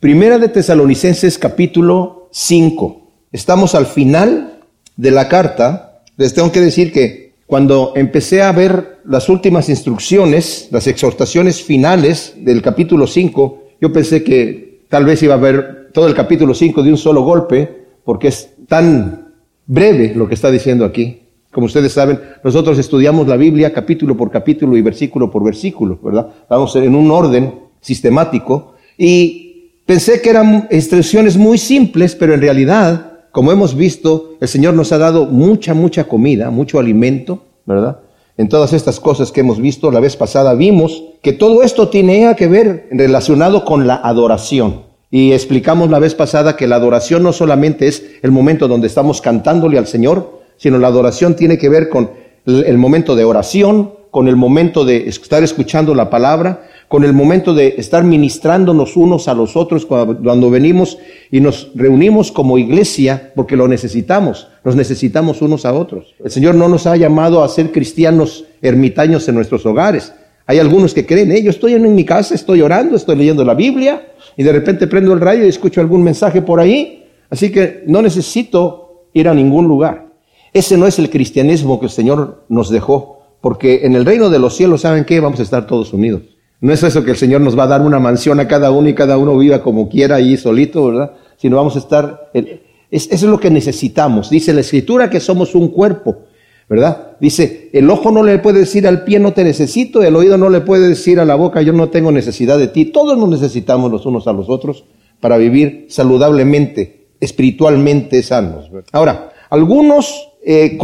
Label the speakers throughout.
Speaker 1: Primera de Tesalonicenses capítulo 5. Estamos al final de la carta. Les tengo que decir que cuando empecé a ver las últimas instrucciones, las exhortaciones finales del capítulo 5, yo pensé que tal vez iba a ver todo el capítulo 5 de un solo golpe, porque es tan breve lo que está diciendo aquí. Como ustedes saben, nosotros estudiamos la Biblia capítulo por capítulo y versículo por versículo, ¿verdad? Vamos en un orden sistemático y pensé que eran instrucciones muy simples, pero en realidad, como hemos visto, el Señor nos ha dado mucha, mucha comida, mucho alimento, ¿verdad? En todas estas cosas que hemos visto, la vez pasada vimos que todo esto tiene que ver relacionado con la adoración. Y explicamos la vez pasada que la adoración no solamente es el momento donde estamos cantándole al Señor, sino la adoración tiene que ver con el momento de oración, con el momento de estar escuchando la palabra, con el momento de estar ministrándonos unos a los otros cuando, venimos y nos reunimos como iglesia, porque lo necesitamos, nos necesitamos unos a otros. El Señor no nos ha llamado a ser cristianos ermitaños en nuestros hogares. Hay algunos que creen, eh, yo estoy en mi casa, estoy orando, estoy leyendo la Biblia y de repente prendo el radio y escucho algún mensaje por ahí, así que no necesito ir a ningún lugar. Ese no es el cristianismo que el Señor nos dejó, porque en el reino de los cielos, ¿saben qué? Vamos a estar todos unidos. No es eso que el Señor nos va a dar una mansión a cada uno y cada uno viva como quiera ahí solito, ¿verdad? Sino vamos a estar... eso es lo que necesitamos. Dice la Escritura que somos un cuerpo, ¿verdad? Dice, el ojo no le puede decir al pie no te necesito, el oído no le puede decir a la boca yo no tengo necesidad de ti. Todos nos necesitamos los unos a los otros para vivir saludablemente, espiritualmente sanos. Ahora, algunos eh,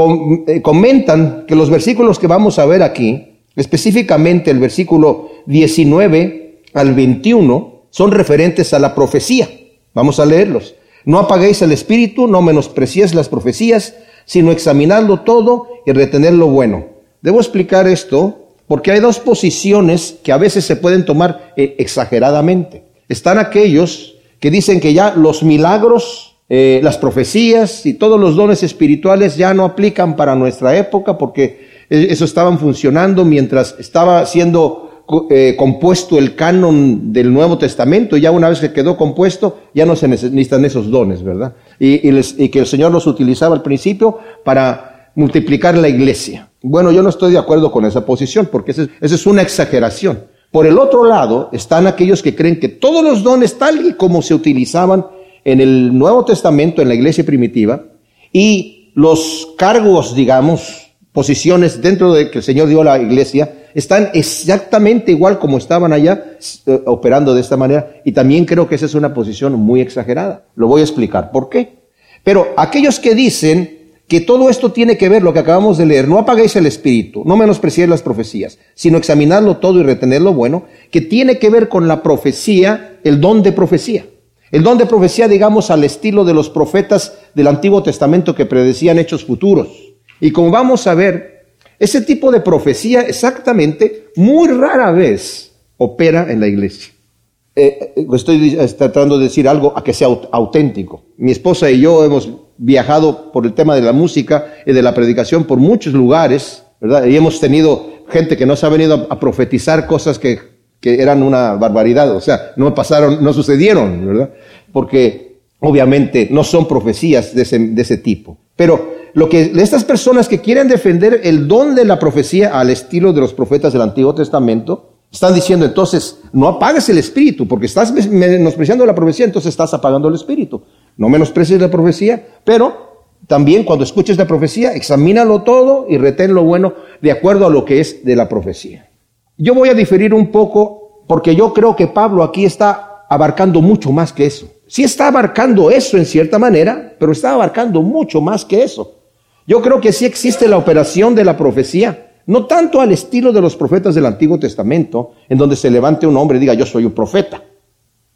Speaker 1: eh, comentan que los versículos que vamos a ver aquí, específicamente el versículo 19 al 21, son referentes a la profecía. Vamos a leerlos. No apaguéis el espíritu, no menospreciéis las profecías, sino examinadlo todo y retener lo bueno. Debo explicar esto porque hay dos posiciones que a veces se pueden tomar eh, exageradamente. Están aquellos que dicen que ya los milagros eh, las profecías y todos los dones espirituales ya no aplican para nuestra época porque eso estaban funcionando mientras estaba siendo eh, compuesto el canon del Nuevo Testamento. Ya una vez que quedó compuesto, ya no se necesitan esos dones, ¿verdad? Y, que el Señor los utilizaba al principio para multiplicar la iglesia. Bueno, yo no estoy de acuerdo con esa posición porque esa es una exageración. Por el otro lado están aquellos que creen que todos los dones tal y como se utilizaban en el Nuevo Testamento, en la iglesia primitiva, y los cargos, digamos, posiciones dentro de que el Señor dio a la iglesia, están exactamente igual como estaban allá, eh, operando de esta manera, y también creo que esa es una posición muy exagerada. Lo voy a explicar por qué. Pero aquellos que dicen que todo esto tiene que ver, lo que acabamos de leer, no apaguéis el espíritu, no menospreciéis las profecías, sino examinadlo todo y retener lo bueno, que tiene que ver con la profecía, el don de profecía. El don de profecía, digamos, al estilo de los profetas del Antiguo Testamento que predecían hechos futuros. Y como vamos a ver, ese tipo de profecía exactamente muy rara vez opera en la iglesia. Eh, eh, estoy tratando de decir algo a que sea auténtico. Mi esposa y yo hemos viajado por el tema de la música y de la predicación por muchos lugares, ¿verdad? Y hemos tenido gente que nos ha venido a profetizar cosas que eran una barbaridad, o sea, no pasaron, no sucedieron, ¿verdad? Porque obviamente no son profecías de ese tipo. Pero lo que estas personas que quieren defender el don de la profecía al estilo de los profetas del Antiguo Testamento, están diciendo entonces, no apagues el espíritu, porque estás menospreciando la profecía, entonces estás apagando el espíritu. No menosprecies la profecía, pero también cuando escuches la profecía, examínalo todo y retén lo bueno de acuerdo a lo que es de la profecía. Yo voy a diferir un poco porque yo creo que Pablo aquí está abarcando mucho más que eso. Sí está abarcando eso en cierta manera, pero está abarcando mucho más que eso. Yo creo que sí existe la operación de la profecía, no tanto al estilo de los profetas del Antiguo Testamento, en donde se levante un hombre y diga yo soy un profeta.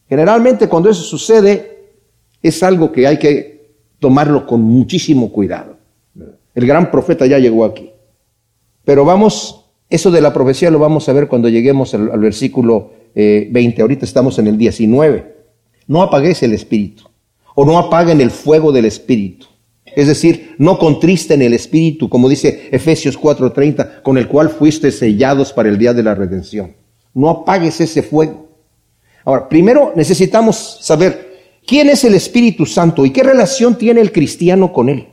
Speaker 1: Generalmente cuando eso sucede es algo que hay que tomarlo con muchísimo cuidado. El gran profeta ya llegó aquí. Pero vamos eso de la profecía lo vamos a ver cuando lleguemos al, versículo 20. Eh, Ahorita estamos en el 19. No apagues el espíritu o no apaguen el fuego del espíritu. Es decir, no contristen el espíritu, como dice Efesios 4:30, con el cual fuiste sellados para el día de la redención. No apagues ese fuego. Ahora, primero necesitamos saber quién es el Espíritu Santo y qué relación tiene el cristiano con él.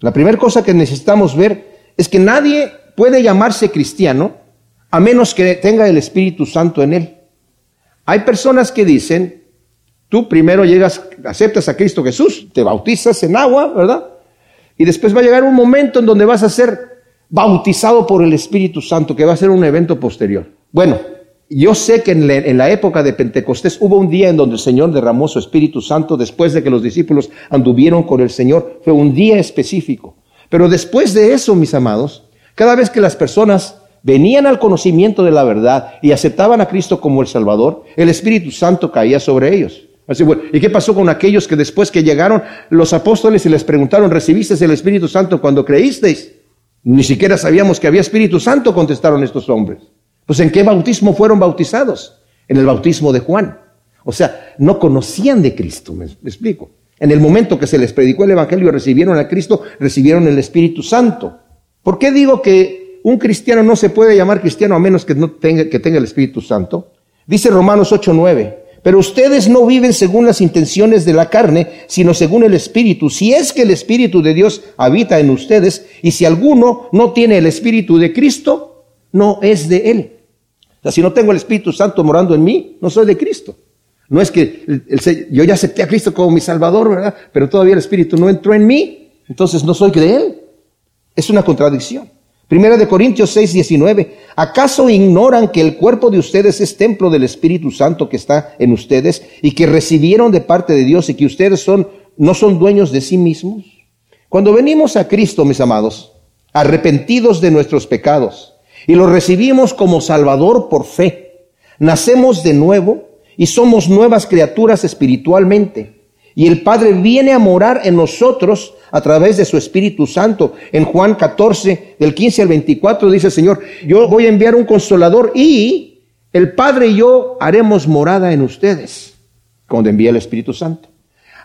Speaker 1: La primera cosa que necesitamos ver es que nadie puede llamarse cristiano a menos que tenga el Espíritu Santo en él. Hay personas que dicen, tú primero llegas, aceptas a Cristo Jesús, te bautizas en agua, ¿verdad? Y después va a llegar un momento en donde vas a ser bautizado por el Espíritu Santo, que va a ser un evento posterior. Bueno, yo sé que en la, época de Pentecostés hubo un día en donde el Señor derramó su Espíritu Santo después de que los discípulos anduvieron con el Señor. Fue un día específico. Pero después de eso, mis amados, cada vez que las personas venían al conocimiento de la verdad y aceptaban a Cristo como el Salvador, el Espíritu Santo caía sobre ellos. Así, ¿Y qué pasó con aquellos que después que llegaron los apóstoles y les preguntaron, ¿recibiste el Espíritu Santo cuando creísteis? Ni siquiera sabíamos que había Espíritu Santo, contestaron estos hombres. Pues ¿en qué bautismo fueron bautizados? En el bautismo de Juan. O sea, no conocían de Cristo, me, explico. En el momento que se les predicó el Evangelio y recibieron a Cristo, recibieron el Espíritu Santo. ¿Por qué digo que un cristiano no se puede llamar cristiano a menos que, no tenga, que tenga el Espíritu Santo? Dice Romanos 8:9. Pero ustedes no viven según las intenciones de la carne, sino según el Espíritu. Si es que el Espíritu de Dios habita en ustedes, y si alguno no tiene el Espíritu de Cristo, no es de Él. O sea, si no tengo el Espíritu Santo morando en mí, no soy de Cristo. No es que yo ya acepté a Cristo como mi Salvador, ¿verdad? Pero todavía el Espíritu no entró en mí, entonces no soy de Él. Es una contradicción. Primera de Corintios 6, 19. ¿Acaso ignoran que el cuerpo de ustedes es templo del Espíritu Santo que está en ustedes y que recibieron de parte de Dios y que ustedes son, no son dueños de sí mismos? Cuando venimos a Cristo, mis amados, arrepentidos de nuestros pecados y lo recibimos como Salvador por fe, nacemos de nuevo y somos nuevas criaturas espiritualmente. Y el Padre viene a morar en nosotros a través de su Espíritu Santo. En Juan 14, del 15 al 24, dice el Señor, yo voy a enviar un consolador y el Padre y yo haremos morada en ustedes cuando envía el Espíritu Santo.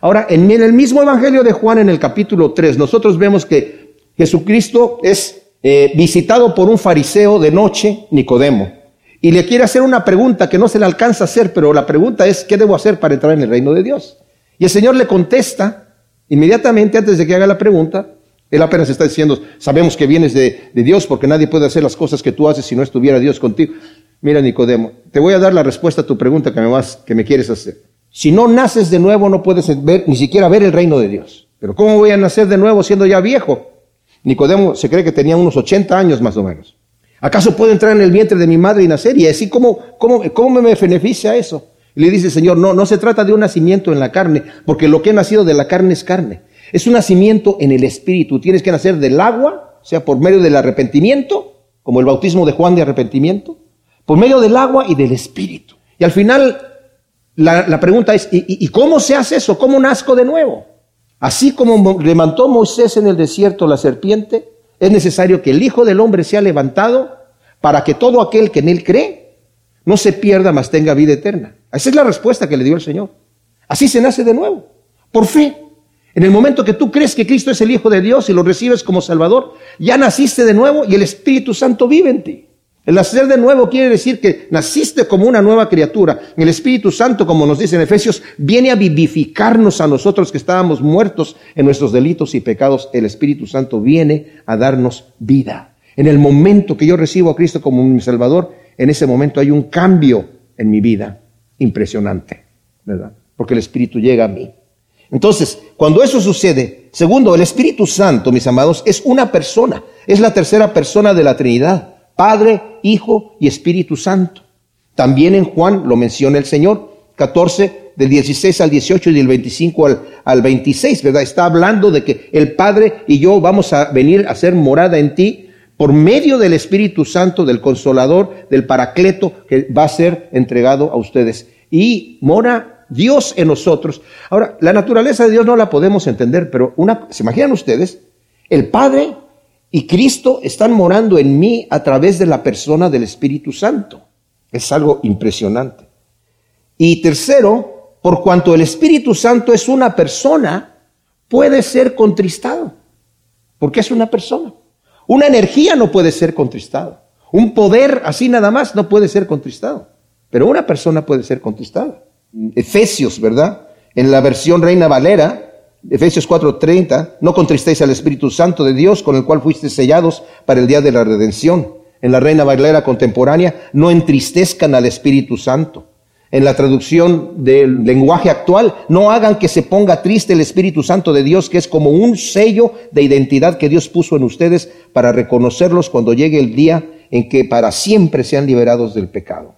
Speaker 1: Ahora, en el mismo Evangelio de Juan, en el capítulo 3, nosotros vemos que Jesucristo es eh, visitado por un fariseo de noche, Nicodemo, y le quiere hacer una pregunta que no se le alcanza a hacer, pero la pregunta es, ¿qué debo hacer para entrar en el reino de Dios? Y el Señor le contesta inmediatamente antes de que haga la pregunta. Él apenas está diciendo, sabemos que vienes de, Dios porque nadie puede hacer las cosas que tú haces si no estuviera Dios contigo. Mira, Nicodemo, te voy a dar la respuesta a tu pregunta que me, vas, quieres hacer. Si no naces de nuevo, no puedes ni siquiera ver el reino de Dios. Pero ¿cómo voy a nacer de nuevo siendo ya viejo? Nicodemo se cree que tenía unos 80 años más o menos. ¿Acaso puedo entrar en el vientre de mi madre y nacer? Y así, ¿cómo, cómo, cómo me beneficia eso? Y le dice Señor, no, no se trata de un nacimiento en la carne, porque lo que ha nacido de la carne es carne. Es un nacimiento en el Espíritu. Tienes que nacer del agua, o sea, por medio del arrepentimiento, como el bautismo de Juan de arrepentimiento, por medio del agua y del Espíritu. Y al final, la, pregunta es, ¿y, ¿y cómo se hace eso? ¿Cómo nazco de nuevo? Así como levantó Moisés en el desierto la serpiente, es necesario que el Hijo del Hombre sea levantado para que todo aquel que en él cree no se pierda, mas tenga vida eterna. Esa es la respuesta que le dio el Señor. Así se nace de nuevo, por fe. En el momento que tú crees que Cristo es el Hijo de Dios y lo recibes como Salvador, ya naciste de nuevo y el Espíritu Santo vive en ti. El nacer de nuevo quiere decir que naciste como una nueva criatura. El Espíritu Santo, como nos dice en Efesios, viene a vivificarnos a nosotros que estábamos muertos en nuestros delitos y pecados. El Espíritu Santo viene a darnos vida. En el momento que yo recibo a Cristo como mi Salvador, en ese momento hay un cambio en mi vida impresionante, ¿verdad? Porque el Espíritu llega a mí. Entonces, cuando eso sucede, segundo, el Espíritu Santo, mis amados, es una persona, es la tercera persona de la Trinidad, Padre, Hijo y Espíritu Santo. También en Juan lo menciona el Señor, 14 del 16 al 18 y del 25 al, al 26, ¿verdad? Está hablando de que el Padre y yo vamos a venir a ser morada en ti por medio del Espíritu Santo, del Consolador, del Paracleto, que va a ser entregado a ustedes. Y mora Dios en nosotros. Ahora, la naturaleza de Dios no la podemos entender, pero una, ¿se imaginan ustedes? El Padre y Cristo están morando en mí a través de la persona del Espíritu Santo. Es algo impresionante. Y tercero, por cuanto el Espíritu Santo es una persona, puede ser contristado, porque es una persona. Una energía no puede ser contristada. Un poder así nada más no puede ser contristado. pero una persona puede ser contristada. Efesios, ¿verdad? En la versión Reina Valera, Efesios 4:30, no contristéis al Espíritu Santo de Dios con el cual fuisteis sellados para el día de la redención. En la Reina Valera contemporánea, no entristezcan al Espíritu Santo. En la traducción del lenguaje actual, no hagan que se ponga triste el Espíritu Santo de Dios, que es como un sello de identidad que Dios puso en ustedes para reconocerlos cuando llegue el día en que para siempre sean liberados del pecado.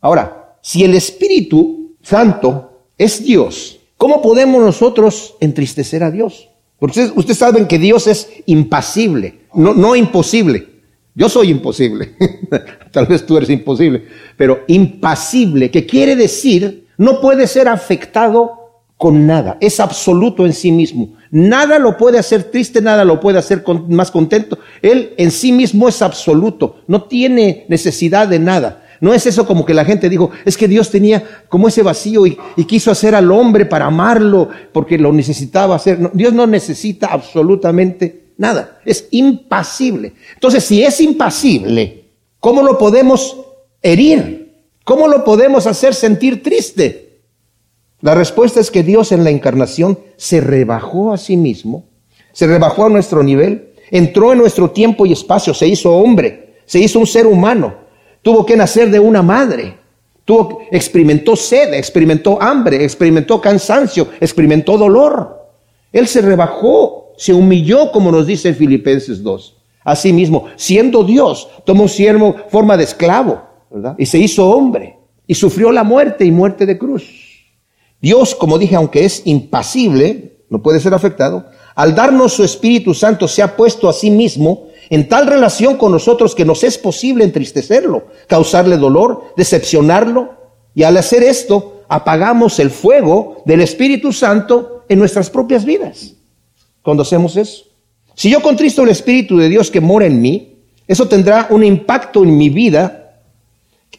Speaker 1: Ahora, si el Espíritu Santo es Dios, ¿cómo podemos nosotros entristecer a Dios? Porque ustedes, saben que Dios es impasible, no imposible. Yo soy imposible. Tal vez tú eres imposible. Pero impasible, que quiere decir, no puede ser afectado con nada. Es absoluto en sí mismo. Nada lo puede hacer triste, nada lo puede hacer más contento. Él en sí mismo es absoluto. No tiene necesidad de nada. No es eso como que la gente dijo, es que Dios tenía como ese vacío y, quiso hacer al hombre para amarlo porque lo necesitaba hacer. Dios no necesita absolutamente nada, es impasible. Entonces, si es impasible, ¿cómo lo podemos herir? ¿Cómo lo podemos hacer sentir triste? La respuesta es que Dios en la encarnación se rebajó a sí mismo, se rebajó a nuestro nivel, entró en nuestro tiempo y espacio, se hizo hombre, se hizo un ser humano, tuvo que nacer de una madre, tuvo, experimentó sed, experimentó hambre, experimentó cansancio, experimentó dolor. Él se rebajó se humilló, como nos dice Filipenses 2. Asimismo, siendo Dios, tomó siervo forma de esclavo, ¿verdad? Y se hizo hombre y sufrió la muerte y muerte de cruz. Dios, como dije, aunque es impasible, no puede ser afectado, al darnos su Espíritu Santo se ha puesto a sí mismo en tal relación con nosotros que nos es posible entristecerlo, causarle dolor, decepcionarlo, y al hacer esto apagamos el fuego del Espíritu Santo en nuestras propias vidas cuando hacemos eso. Si yo contristo el Espíritu de Dios que mora en mí, eso tendrá un impacto en mi vida,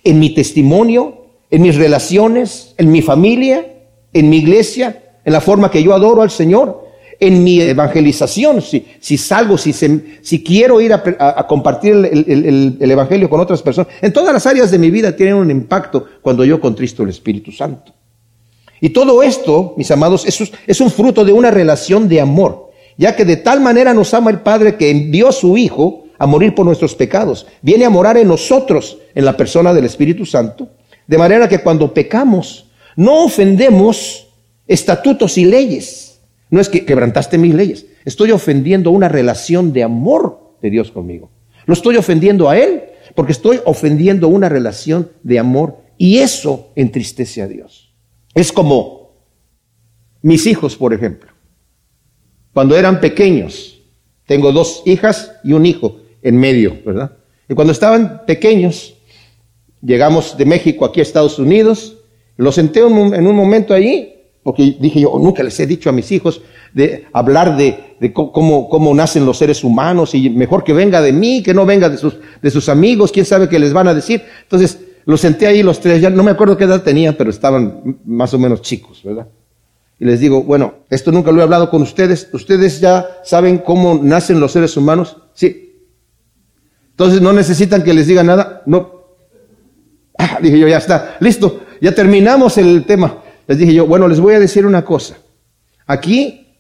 Speaker 1: en mi testimonio, en mis relaciones, en mi familia, en mi iglesia, en la forma que yo adoro al Señor, en mi evangelización, si, salgo, si, si quiero ir a, compartir el, el, Evangelio con otras personas, en todas las áreas de mi vida tienen un impacto cuando yo contristo el Espíritu Santo. Y todo esto, mis amados, es un fruto de una relación de amor ya que de tal manera nos ama el Padre que envió a su Hijo a morir por nuestros pecados. Viene a morar en nosotros, en la persona del Espíritu Santo, de manera que cuando pecamos, no ofendemos estatutos y leyes. No es que quebrantaste mis leyes, estoy ofendiendo una relación de amor de Dios conmigo. Lo estoy ofendiendo a Él porque estoy ofendiendo una relación de amor y eso entristece a Dios. Es como mis hijos, por ejemplo cuando eran pequeños. Tengo dos hijas y un hijo en medio, ¿verdad? Y cuando estaban pequeños, llegamos de México aquí a Estados Unidos, los senté en un momento allí, porque dije yo, nunca les he dicho a mis hijos de hablar de, cómo, nacen los seres humanos y mejor que venga de mí, que no venga de sus, de sus amigos, quién sabe qué les van a decir. Entonces, los senté ahí los tres, ya no me acuerdo qué edad tenían, pero estaban más o menos chicos, ¿verdad? Y les digo, bueno, esto nunca lo he hablado con ustedes, ustedes ya saben cómo nacen los seres humanos, sí. Entonces no necesitan que les diga nada, no. Ah, dije yo, ya está, listo, ya terminamos el tema. Les dije yo, bueno, les voy a decir una cosa. Aquí,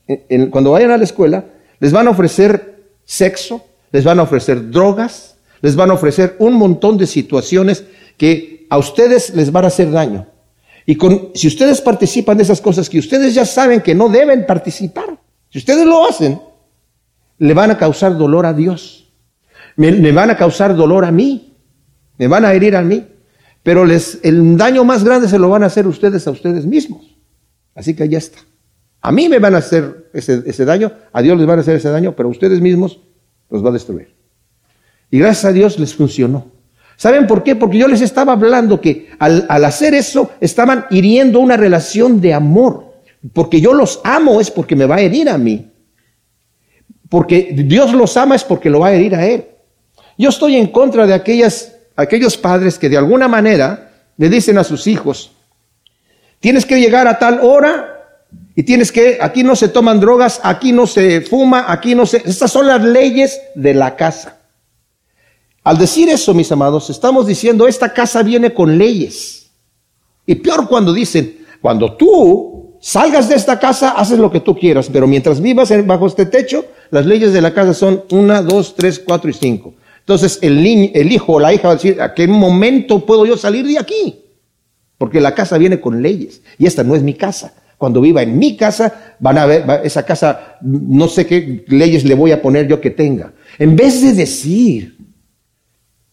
Speaker 1: cuando vayan a la escuela, les van a ofrecer sexo, les van a ofrecer drogas, les van a ofrecer un montón de situaciones que a ustedes les van a hacer daño. Y con, si ustedes participan de esas cosas que ustedes ya saben que no deben participar, si ustedes lo hacen, le van a causar dolor a Dios. Me, van a causar dolor a mí. Me van a herir a mí. Pero les, el daño más grande se lo van a hacer ustedes a ustedes mismos. Así que ya está. A mí me van a hacer ese, ese daño, a Dios les van a hacer ese daño, pero a ustedes mismos los va a destruir. Y gracias a Dios les funcionó. ¿Saben por qué? Porque yo les estaba hablando que al, hacer eso estaban hiriendo una relación de amor. Porque yo los amo es porque me va a herir a mí. Porque Dios los ama es porque lo va a herir a Él. Yo estoy en contra de aquellas, aquellos padres que de alguna manera le dicen a sus hijos, tienes que llegar a tal hora y tienes que, aquí no se toman drogas, aquí no se fuma, aquí no se... Estas son las leyes de la casa. Al decir eso, mis amados, estamos diciendo, esta casa viene con leyes. Y peor cuando dicen, cuando tú salgas de esta casa, haces lo que tú quieras, pero mientras vivas bajo este techo, las leyes de la casa son una, dos, tres, cuatro y cinco. Entonces el, el hijo o la hija va a decir, ¿a qué momento puedo yo salir de aquí? Porque la casa viene con leyes y esta no es mi casa. Cuando viva en mi casa, van a ver, esa casa, no sé qué leyes le voy a poner yo que tenga. En vez de decir,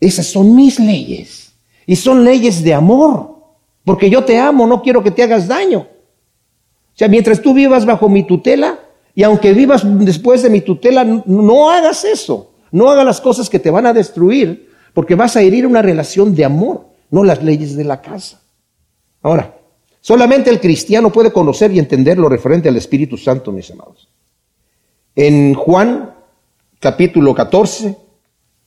Speaker 1: esas son mis leyes y son leyes de amor, porque yo te amo, no quiero que te hagas daño. O sea, mientras tú vivas bajo mi tutela, y aunque vivas después de mi tutela, no hagas eso. No hagas las cosas que te van a destruir, porque vas a herir una relación de amor, no las leyes de la casa. Ahora, solamente el cristiano puede conocer y entender lo referente al Espíritu Santo, mis amados. En Juan capítulo 14,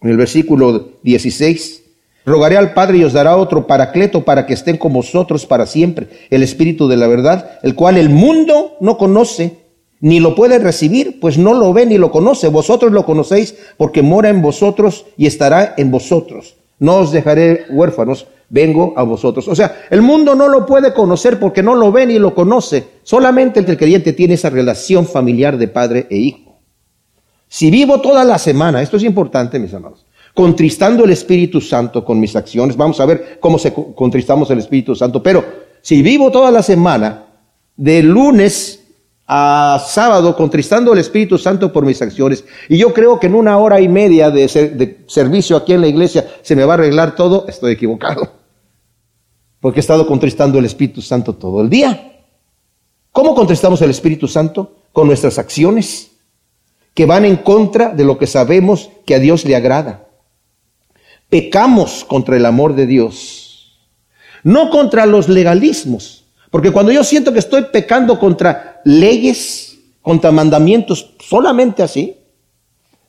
Speaker 1: en el versículo 16, rogaré al Padre y os dará otro paracleto para que estén con vosotros para siempre, el Espíritu de la verdad, el cual el mundo no conoce ni lo puede recibir, pues no lo ve ni lo conoce. Vosotros lo conocéis porque mora en vosotros y estará en vosotros. No os dejaré huérfanos, vengo a vosotros. O sea, el mundo no lo puede conocer porque no lo ve ni lo conoce. Solamente el creyente tiene esa relación familiar de padre e hijo. Si vivo toda la semana, esto es importante, mis amados, contristando el Espíritu Santo con mis acciones, vamos a ver cómo se contristamos el Espíritu Santo, pero si vivo toda la semana, de lunes a sábado contristando el Espíritu Santo por mis acciones. Y yo creo que en una hora y media de, de, servicio aquí en la iglesia se me va a arreglar todo. Estoy equivocado. Porque he estado contristando el Espíritu Santo todo el día. ¿Cómo contristamos el Espíritu Santo? Con nuestras acciones que van en contra de lo que sabemos que a Dios le agrada. Pecamos contra el amor de Dios, no contra los legalismos. Porque cuando yo siento que estoy pecando contra leyes, contra mandamientos, solamente así.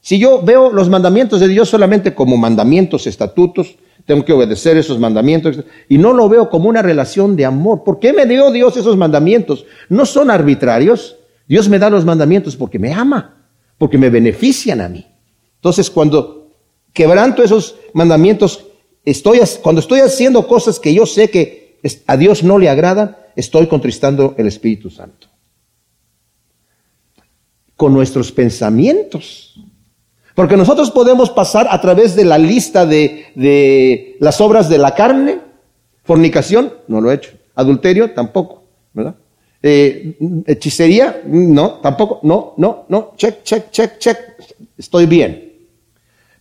Speaker 1: Si yo veo los mandamientos de Dios solamente como mandamientos, estatutos, tengo que obedecer esos mandamientos y no lo veo como una relación de amor. ¿Por qué me dio Dios esos mandamientos? No son arbitrarios. Dios me da los mandamientos porque me ama, porque me benefician a mí. Entonces, cuando quebranto esos mandamientos, estoy, cuando estoy haciendo cosas que yo sé que a Dios no le agradan, estoy contristando el Espíritu Santo con nuestros pensamientos. Porque nosotros podemos pasar a través de la lista de, las obras de la carne, fornicación, no lo he hecho, adulterio, tampoco, ¿verdad? Eh, hechicería, no, tampoco, no, no, no, check, check, check, check, estoy bien.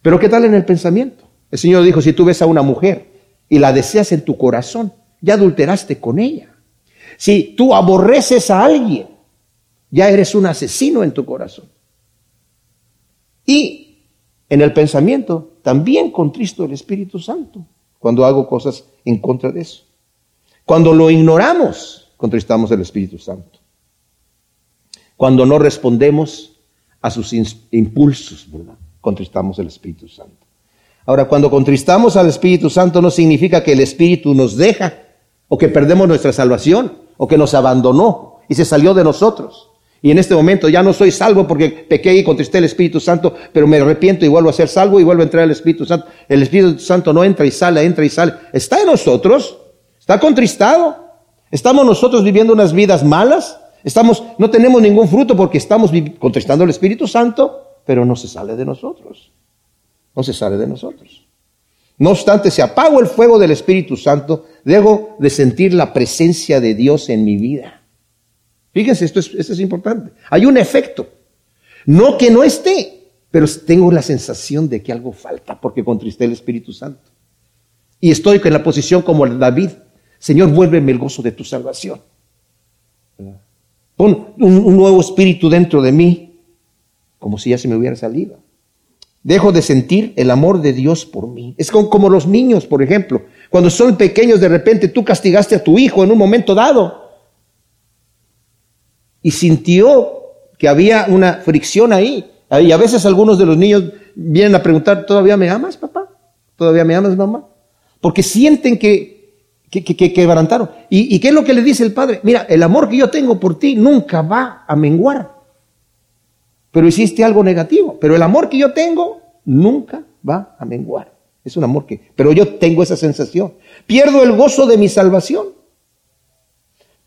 Speaker 1: Pero ¿qué tal en el pensamiento? El Señor dijo, si tú ves a una mujer y la deseas en tu corazón, ya adulteraste con ella. Si tú aborreces a alguien ya eres un asesino en tu corazón. Y en el pensamiento también contristo el Espíritu Santo cuando hago cosas en contra de eso. Cuando lo ignoramos, contristamos el Espíritu Santo. Cuando no respondemos a sus impulsos, contristamos el Espíritu Santo. Ahora, cuando contristamos al Espíritu Santo no significa que el Espíritu nos deja o que perdemos nuestra salvación o que nos abandonó y se salió de nosotros. Y en este momento ya no soy salvo porque pequé y contristé el Espíritu Santo, pero me arrepiento y vuelvo a ser salvo y vuelvo a entrar al Espíritu Santo. El Espíritu Santo no entra y sale, entra y sale. Está en nosotros, está contristado. Estamos nosotros viviendo unas vidas malas. Estamos, no tenemos ningún fruto porque estamos contristando el Espíritu Santo, pero no se sale de nosotros. No se sale de nosotros. No obstante, si apago el fuego del Espíritu Santo, dejo de sentir la presencia de Dios en mi vida. Fíjense, esto es, es importante. Hay un efecto. No que no esté, pero tengo la sensación de que algo falta porque contristé el Espíritu Santo. Y estoy en la posición como David. Señor, vuélveme el gozo de tu salvación. Pon un, nuevo espíritu dentro de mí, como si ya se me hubiera salido. Dejo de sentir el amor de Dios por mí. Es como, como los niños, por ejemplo. Cuando son pequeños, de repente tú castigaste a tu hijo en un momento dado y sintió que había una fricción ahí. Y a veces algunos de los niños vienen a preguntar, ¿todavía me amas, papá? ¿Todavía me amas, mamá? Porque sienten que, que, que, quebrantaron. ¿Y, ¿Y qué es lo que le dice el padre? Mira, el amor que yo tengo por ti nunca va a menguar. Pero hiciste algo negativo. Pero el amor que yo tengo nunca va a menguar. Es un amor que... Pero yo tengo esa sensación. Pierdo el gozo de mi salvación.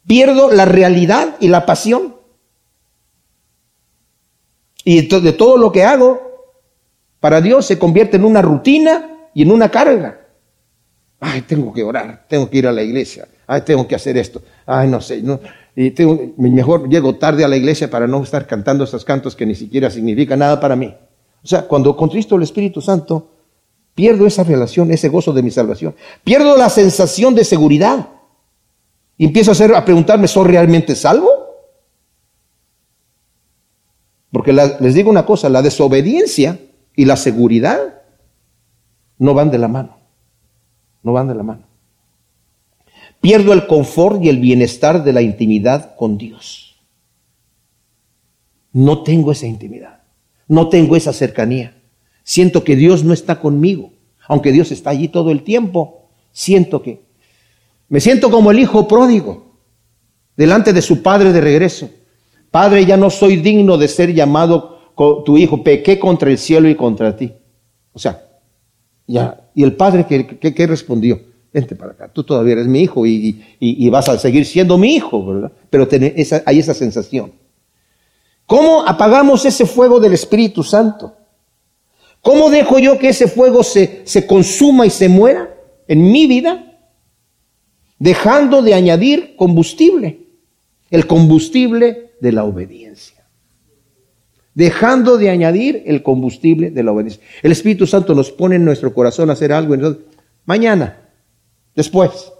Speaker 1: Pierdo la realidad y la pasión. Y de todo lo que hago para Dios se convierte en una rutina y en una carga. Ay, tengo que orar, tengo que ir a la iglesia, ay, tengo que hacer esto, ay, no sé, no, y mejor llego tarde a la iglesia para no estar cantando estos cantos que ni siquiera significan nada para mí. O sea, cuando contristo el Espíritu Santo, pierdo esa relación, ese gozo de mi salvación, pierdo la sensación de seguridad. Y empiezo a, hacer, a preguntarme, ¿soy realmente salvo? Porque les digo una cosa, la desobediencia y la seguridad no van de la mano, no van de la mano. Pierdo el confort y el bienestar de la intimidad con Dios. No tengo esa intimidad, no tengo esa cercanía. Siento que Dios no está conmigo, aunque Dios está allí todo el tiempo. Siento que me siento como el hijo pródigo delante de su padre de regreso. Padre, ya no soy digno de ser llamado tu hijo, pequé contra el cielo y contra ti. O sea, ya, y el padre que, respondió, vente para acá, tú todavía eres mi hijo y, vas a seguir siendo mi hijo, ¿verdad? Pero hay esa sensación. ¿Cómo apagamos ese fuego del Espíritu Santo? ¿Cómo dejo yo que ese fuego se, se consuma y se muera en mi vida? Dejando de añadir combustible, el combustible de la obediencia dejando de añadir el combustible de la obediencia. El Espíritu Santo nos pone en nuestro corazón a hacer algo, mañana, después,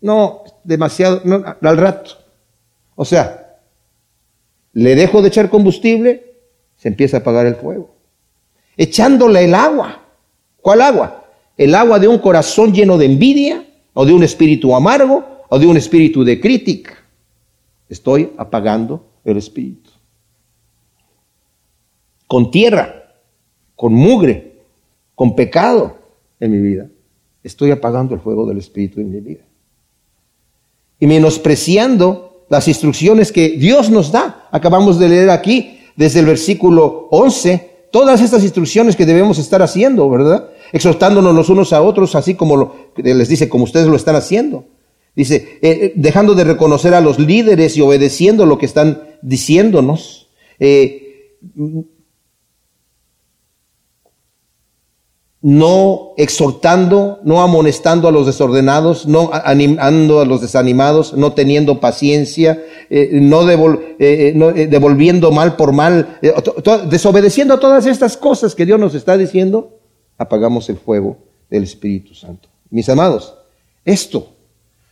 Speaker 1: no demasiado, no, al rato. O sea, le dejo de echar combustible, se empieza a apagar el fuego. Echándole el agua. ¿Cuál agua? El agua de un corazón lleno de envidia, o de un espíritu amargo, o de un espíritu de crítica. Estoy apagando el espíritu con tierra, con mugre, con pecado en mi vida. Estoy apagando el fuego del Espíritu en mi vida. Y menospreciando las instrucciones que Dios nos da. Acabamos de leer aquí, desde el versículo 11, todas estas instrucciones que debemos estar haciendo, ¿verdad? Exhortándonos los unos a otros, así como les dice, como ustedes lo están haciendo. Dice, eh, eh, dejando de reconocer a los líderes y obedeciendo lo que están diciéndonos. Eh, no exhortando, no amonestando a los desordenados, no animando a los desanimados, no teniendo paciencia, eh, no, eh, eh, devolviendo mal por mal, desobedeciendo a todas estas cosas que Dios nos está diciendo, apagamos el fuego del Espíritu Santo. Mis amados, esto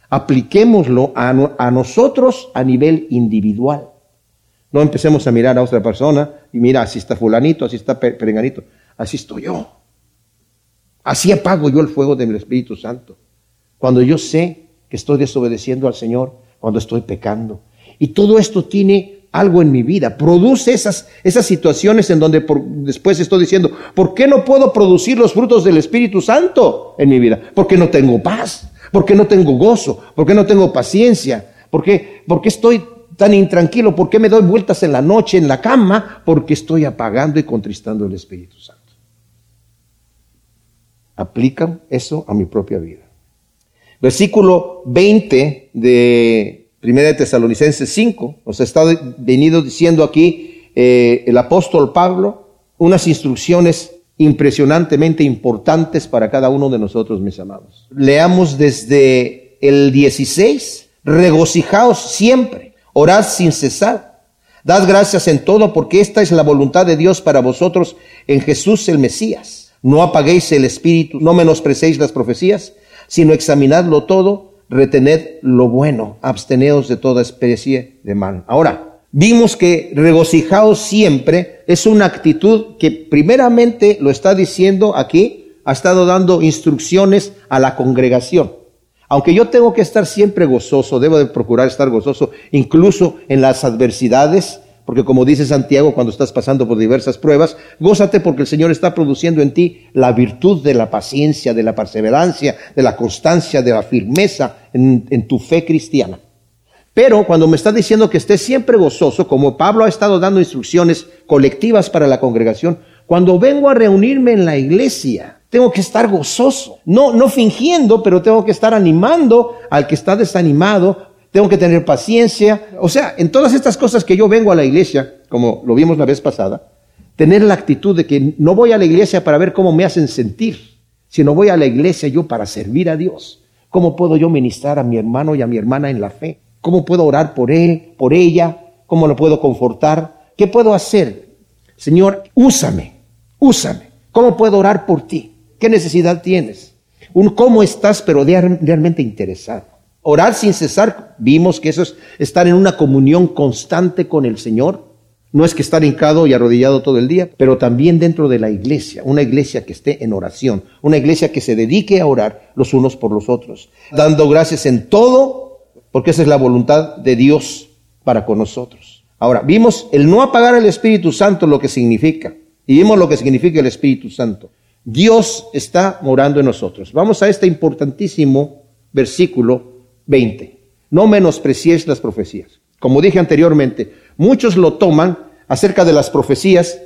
Speaker 1: apliquémoslo a, a nosotros a nivel individual. No empecemos a mirar a otra persona y mira, así está fulanito, así está perenganito, así estoy yo. Así apago yo el fuego del Espíritu Santo. Cuando yo sé que estoy desobedeciendo al Señor, cuando estoy pecando. Y todo esto tiene algo en mi vida, produce esas, esas situaciones en donde después estoy diciendo, ¿por qué no puedo producir los frutos del Espíritu Santo en mi vida? Porque no tengo paz, porque no tengo gozo, porque no tengo paciencia, porque, porque estoy tan intranquilo, porque me doy vueltas en la noche en la cama, porque estoy apagando y contristando el Espíritu Santo aplican eso a mi propia vida. Versículo 20 de 1 de Tesalonicenses 5 nos está venido diciendo aquí eh, el apóstol Pablo unas instrucciones impresionantemente importantes para cada uno de nosotros, mis amados. Leamos desde el 16, regocijaos siempre, orad sin cesar, dad gracias en todo porque esta es la voluntad de Dios para vosotros en Jesús el Mesías no apaguéis el espíritu, no menosprecéis las profecías, sino examinadlo todo, retened lo bueno, absteneos de toda especie de mal. Ahora, vimos que regocijaos siempre es una actitud que primeramente lo está diciendo aquí, ha estado dando instrucciones a la congregación. Aunque yo tengo que estar siempre gozoso, debo de procurar estar gozoso, incluso en las adversidades, porque como dice Santiago cuando estás pasando por diversas pruebas, gózate porque el Señor está produciendo en ti la virtud de la paciencia, de la perseverancia, de la constancia, de la firmeza en, tu fe cristiana. Pero cuando me está diciendo que estés siempre gozoso, como Pablo ha estado dando instrucciones colectivas para la congregación, cuando vengo a reunirme en la iglesia, tengo que estar gozoso. No, no fingiendo, pero tengo que estar animando al que está desanimado, tengo que tener paciencia. O sea, en todas estas cosas que yo vengo a la iglesia, como lo vimos la vez pasada, tener la actitud de que no voy a la iglesia para ver cómo me hacen sentir, sino voy a la iglesia yo para servir a Dios. ¿Cómo puedo yo ministrar a mi hermano y a mi hermana en la fe? ¿Cómo puedo orar por él, por ella? ¿Cómo lo puedo confortar? ¿Qué puedo hacer? Señor, úsame, úsame. ¿Cómo puedo orar por ti? ¿Qué necesidad tienes? Un cómo estás, pero realmente interesado. Orar sin cesar, vimos que eso es estar en una comunión constante con el Señor. No es que estar hincado y arrodillado todo el día, pero también dentro de la iglesia, una iglesia que esté en oración, una iglesia que se dedique a orar los unos por los otros, dando gracias en todo, porque esa es la voluntad de Dios para con nosotros. Ahora, vimos el no apagar el Espíritu Santo lo que significa, y vimos lo que significa el Espíritu Santo. Dios está morando en nosotros. Vamos a este importantísimo versículo 20. No menosprecies las profecías. Como dije anteriormente, muchos lo toman acerca de las profecías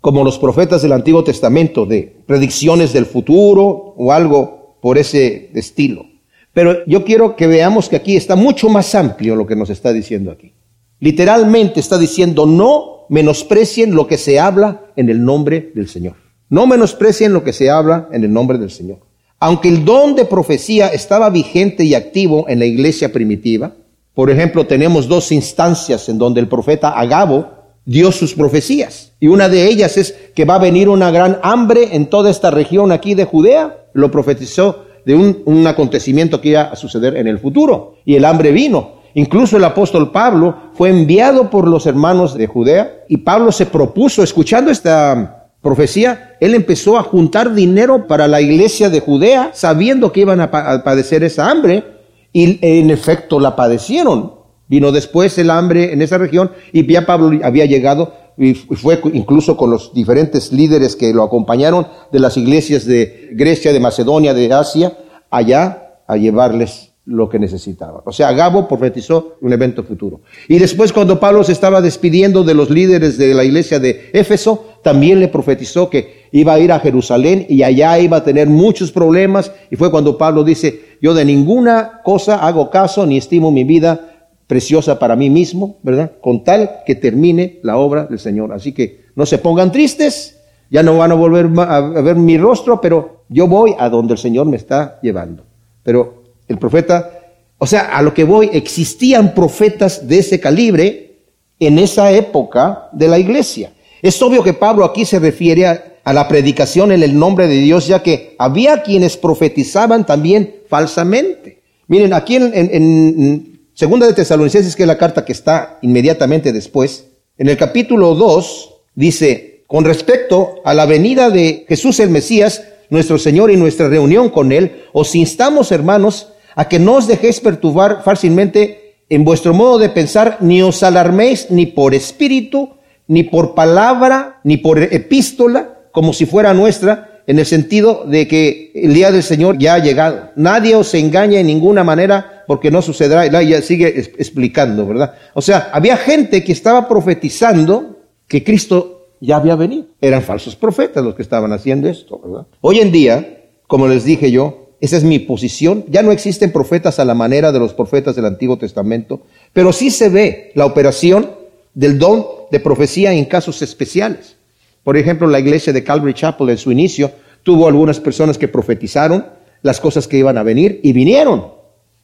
Speaker 1: como los profetas del Antiguo Testamento, de predicciones del futuro o algo por ese estilo. Pero yo quiero que veamos que aquí está mucho más amplio lo que nos está diciendo aquí. Literalmente está diciendo, no menosprecien lo que se habla en el nombre del Señor. No menosprecien lo que se habla en el nombre del Señor. Aunque el don de profecía estaba vigente y activo en la iglesia primitiva, por ejemplo, tenemos dos instancias en donde el profeta Agabo dio sus profecías. Y una de ellas es que va a venir una gran hambre en toda esta región aquí de Judea. Lo profetizó de un, un acontecimiento que iba a suceder en el futuro. Y el hambre vino. Incluso el apóstol Pablo fue enviado por los hermanos de Judea y Pablo se propuso, escuchando esta profecía, él empezó a juntar dinero para la iglesia de Judea, sabiendo que iban a, padecer esa hambre, y en efecto la padecieron. Vino después el hambre en esa región y ya Pablo había llegado y fue incluso con los diferentes líderes que lo acompañaron de las iglesias de Grecia, de Macedonia, de Asia, allá a llevarles lo que necesitaba. O sea, Gabo profetizó un evento futuro. Y después cuando Pablo se estaba despidiendo de los líderes de la iglesia de Éfeso, también le profetizó que iba a ir a Jerusalén y allá iba a tener muchos problemas. Y fue cuando Pablo dice, yo de ninguna cosa hago caso ni estimo mi vida preciosa para mí mismo, ¿verdad? Con tal que termine la obra del Señor. Así que no se pongan tristes, ya no van a volver a ver mi rostro, pero yo voy a donde el Señor me está llevando. Pero el profeta, o sea, a lo que voy, existían profetas de ese calibre en esa época de la iglesia. Es obvio que Pablo aquí se refiere a, la predicación en el nombre de Dios, ya que había quienes profetizaban también falsamente. Miren, aquí en, en Segunda de Tesalonicenses, que es la carta que está inmediatamente después, en el capítulo 2 dice, con respecto a la venida de Jesús el Mesías, nuestro Señor y nuestra reunión con Él, os instamos, hermanos, a que no os dejéis perturbar fácilmente en vuestro modo de pensar, ni os alarméis ni por espíritu, ni por palabra, ni por epístola, como si fuera nuestra, en el sentido de que el día del Señor ya ha llegado. Nadie os engaña en ninguna manera porque no sucederá. Y ya sigue explicando, ¿verdad? O sea, había gente que estaba profetizando que Cristo ya había venido. Eran falsos profetas los que estaban haciendo esto, ¿verdad? Hoy en día, como les dije yo, esa es mi posición. Ya no existen profetas a la manera de los profetas del Antiguo Testamento, pero sí se ve la operación del don de profecía en casos especiales. Por ejemplo, la iglesia de Calvary Chapel en su inicio tuvo algunas personas que profetizaron las cosas que iban a venir y vinieron.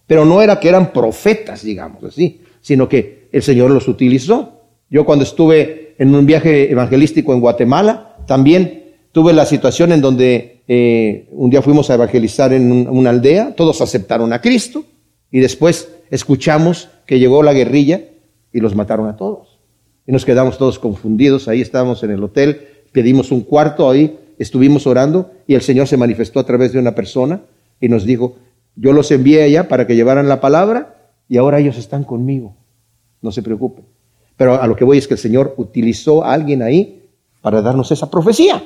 Speaker 1: Pero no era que eran profetas, digamos así, sino que el Señor los utilizó. Yo cuando estuve en un viaje evangelístico en Guatemala, también tuve la situación en donde eh, un día fuimos a evangelizar en una aldea, todos aceptaron a Cristo y después escuchamos que llegó la guerrilla y los mataron a todos. Y nos quedamos todos confundidos, ahí estábamos en el hotel, pedimos un cuarto ahí, estuvimos orando y el Señor se manifestó a través de una persona y nos dijo, yo los envié allá para que llevaran la palabra y ahora ellos están conmigo, no se preocupen. Pero a lo que voy es que el Señor utilizó a alguien ahí para darnos esa profecía.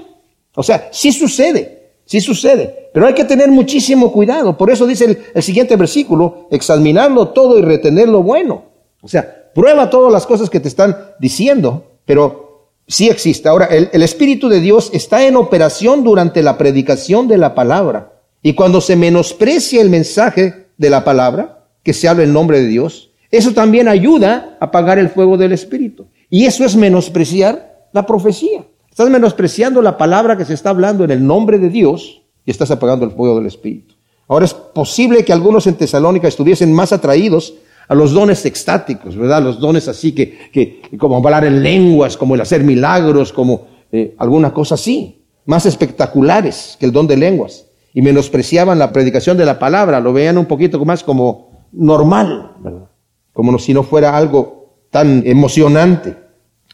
Speaker 1: O sea, sí sucede. Sí sucede, pero hay que tener muchísimo cuidado. Por eso dice el, siguiente versículo, examinarlo todo y retener lo bueno. O sea, prueba todas las cosas que te están diciendo, pero sí existe. Ahora, el, Espíritu de Dios está en operación durante la predicación de la palabra. Y cuando se menosprecia el mensaje de la palabra, que se habla en nombre de Dios, Eso también ayuda a apagar el fuego del Espíritu. Y eso es menospreciar la profecía. Estás menospreciando la palabra que se está hablando en el nombre de Dios y estás apagando el fuego del Espíritu. Ahora es posible que algunos en Tesalónica estuviesen más atraídos a los dones extáticos, ¿verdad? Los dones así que, que como hablar en lenguas, como el hacer milagros, como eh, alguna cosa así, más espectaculares que el don de lenguas. Y menospreciaban la predicación de la palabra, lo veían un poquito más como normal, ¿verdad? Como si no fuera algo tan emocionante.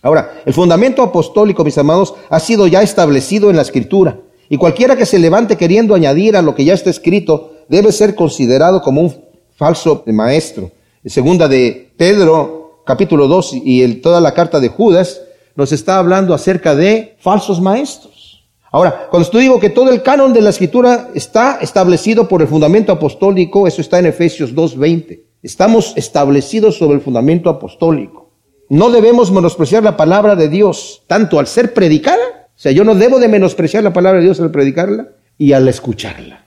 Speaker 1: Ahora, el fundamento apostólico, mis amados, ha sido ya establecido en la escritura. Y cualquiera que se levante queriendo añadir a lo que ya está escrito debe ser considerado como un falso maestro. Segunda de Pedro, capítulo 2 y toda la carta de Judas, nos está hablando acerca de falsos maestros. Ahora, cuando estoy digo que todo el canon de la escritura está establecido por el fundamento apostólico, eso está en Efesios 2.20. Estamos establecidos sobre el fundamento apostólico. No debemos menospreciar la palabra de Dios, tanto al ser predicada, o sea, yo no debo de menospreciar la palabra de Dios al predicarla y al escucharla.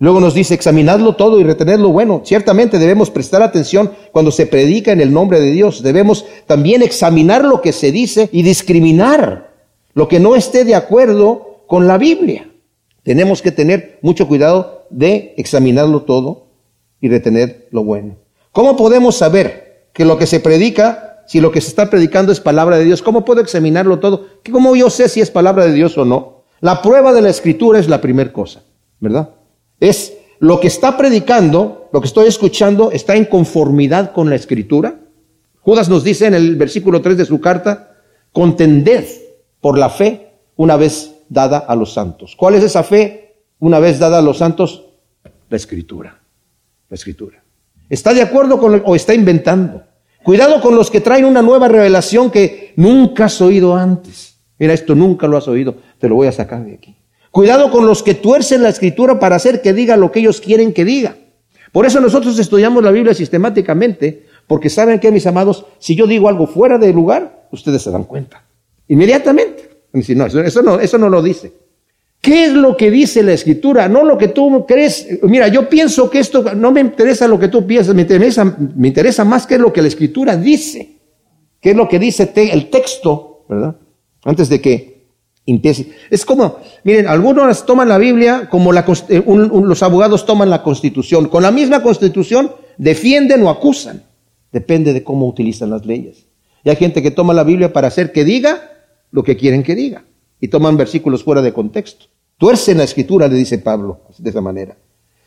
Speaker 1: Luego nos dice, examinadlo todo y retener lo bueno. Ciertamente debemos prestar atención cuando se predica en el nombre de Dios. Debemos también examinar lo que se dice y discriminar lo que no esté de acuerdo con la Biblia. Tenemos que tener mucho cuidado de examinarlo todo y retener lo bueno. ¿Cómo podemos saber que lo que se predica si lo que se está predicando es palabra de Dios, ¿cómo puedo examinarlo todo? ¿Cómo yo sé si es palabra de Dios o no? La prueba de la escritura es la primera cosa, ¿verdad? Es lo que está predicando, lo que estoy escuchando, está en conformidad con la escritura. Judas nos dice en el versículo 3 de su carta, contended por la fe una vez dada a los santos. ¿Cuál es esa fe una vez dada a los santos? La escritura. La escritura. ¿Está de acuerdo con o está inventando? Cuidado con los que traen una nueva revelación que nunca has oído antes. Mira, esto nunca lo has oído, te lo voy a sacar de aquí. Cuidado con los que tuercen la escritura para hacer que diga lo que ellos quieren que diga. Por eso nosotros estudiamos la Biblia sistemáticamente, porque saben que, mis amados, si yo digo algo fuera de lugar, ustedes se dan cuenta. Inmediatamente. no, eso no, eso no lo dice. ¿Qué es lo que dice la escritura? No lo que tú crees. Mira, yo pienso que esto no me interesa lo que tú piensas, me interesa, me interesa más qué es lo que la escritura dice. ¿Qué es lo que dice el texto, verdad? Antes de que Es como, miren, algunos toman la Biblia como la, eh, los abogados toman la constitución. Con la misma constitución defienden o acusan. Depende de cómo utilizan las leyes. Y hay gente que toma la Biblia para hacer que diga lo que quieren que diga y toman versículos fuera de contexto. Tuercen la escritura, le dice Pablo, de esa manera.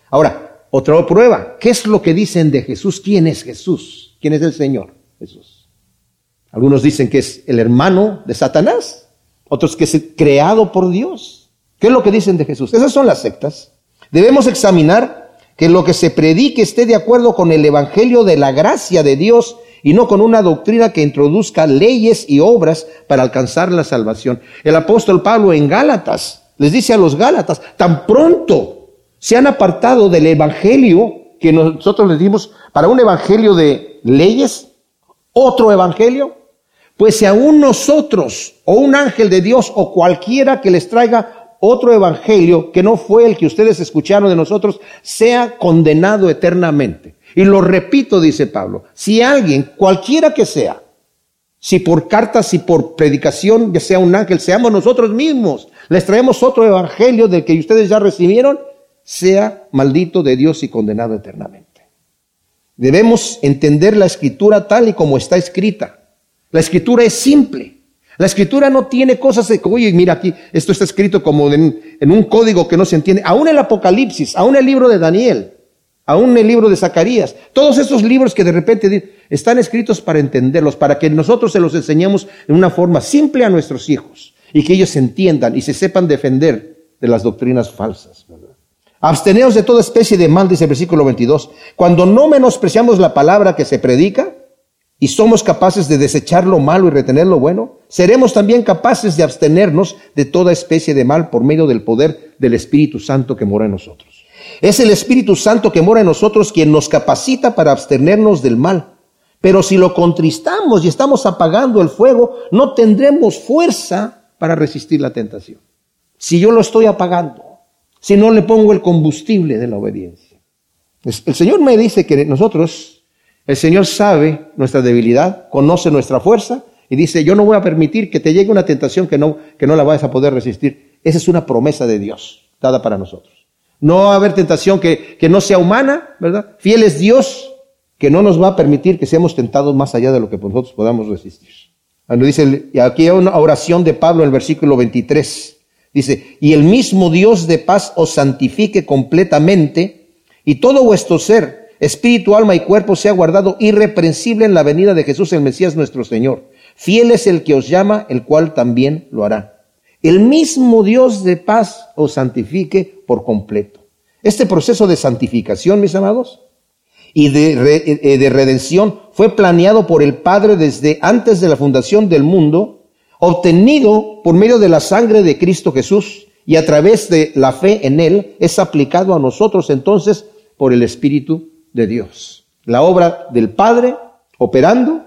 Speaker 1: Ahora, otra prueba. ¿Qué es lo que dicen de Jesús? ¿Quién es Jesús? ¿Quién es el Señor? Jesús. Algunos dicen que es el hermano de Satanás, otros que es creado por Dios. ¿Qué es lo que dicen de Jesús? Esas son las sectas. Debemos examinar que lo que se predique esté de acuerdo con el Evangelio de la gracia de Dios y no con una doctrina que introduzca leyes y obras para alcanzar la salvación. El apóstol Pablo en Gálatas les dice a los Gálatas, tan pronto se han apartado del evangelio que nosotros les dimos para un evangelio de leyes, otro evangelio, pues si aún nosotros o un ángel de Dios o cualquiera que les traiga otro evangelio que no fue el que ustedes escucharon de nosotros, sea condenado eternamente. Y lo repito, dice Pablo, si alguien, cualquiera que sea, si por cartas, si por predicación, ya sea un ángel, seamos nosotros mismos, les traemos otro evangelio del que ustedes ya recibieron, sea maldito de Dios y condenado eternamente. Debemos entender la escritura tal y como está escrita. La escritura es simple. La escritura no tiene cosas de, oye, mira aquí, esto está escrito como en, un código que no se entiende. Aún el Apocalipsis, aún el libro de Daniel, aún el libro de Zacarías, todos esos libros que de repente están escritos para entenderlos, para que nosotros se los enseñemos en una forma simple a nuestros hijos y que ellos entiendan y se sepan defender de las doctrinas falsas. Absteneos de toda especie de mal, dice el versículo 22. Cuando no menospreciamos la palabra que se predica y somos capaces de desechar lo malo y retener lo bueno, seremos también capaces de abstenernos de toda especie de mal por medio del poder del Espíritu Santo que mora en nosotros. Es el Espíritu Santo que mora en nosotros quien nos capacita para abstenernos del mal. Pero si lo contristamos y estamos apagando el fuego, no tendremos fuerza para resistir la tentación. Si yo lo estoy apagando, si no le pongo el combustible de la obediencia. El Señor me dice que nosotros El Señor sabe nuestra debilidad, conoce nuestra fuerza y dice, yo no voy a permitir que te llegue una tentación que no, que no la vayas a poder resistir. Esa es una promesa de Dios dada para nosotros. No va a haber tentación que, que no sea humana, ¿verdad? Fiel es Dios que no nos va a permitir que seamos tentados más allá de lo que nosotros podamos resistir. Dice, y aquí hay una oración de Pablo en el versículo 23. Dice, y el mismo Dios de paz os santifique completamente y todo vuestro ser, espíritu, alma y cuerpo sea guardado irreprensible en la venida de Jesús el Mesías nuestro Señor. Fiel es el que os llama, el cual también lo hará. El mismo Dios de paz os santifique por completo. Este proceso de santificación, mis amados, y de, eh, de, redención fue planeado por el Padre desde antes de la fundación del mundo, obtenido por medio de la sangre de Cristo Jesús y a través de la fe en Él, es aplicado a nosotros entonces por el Espíritu de Dios. La obra del Padre operando,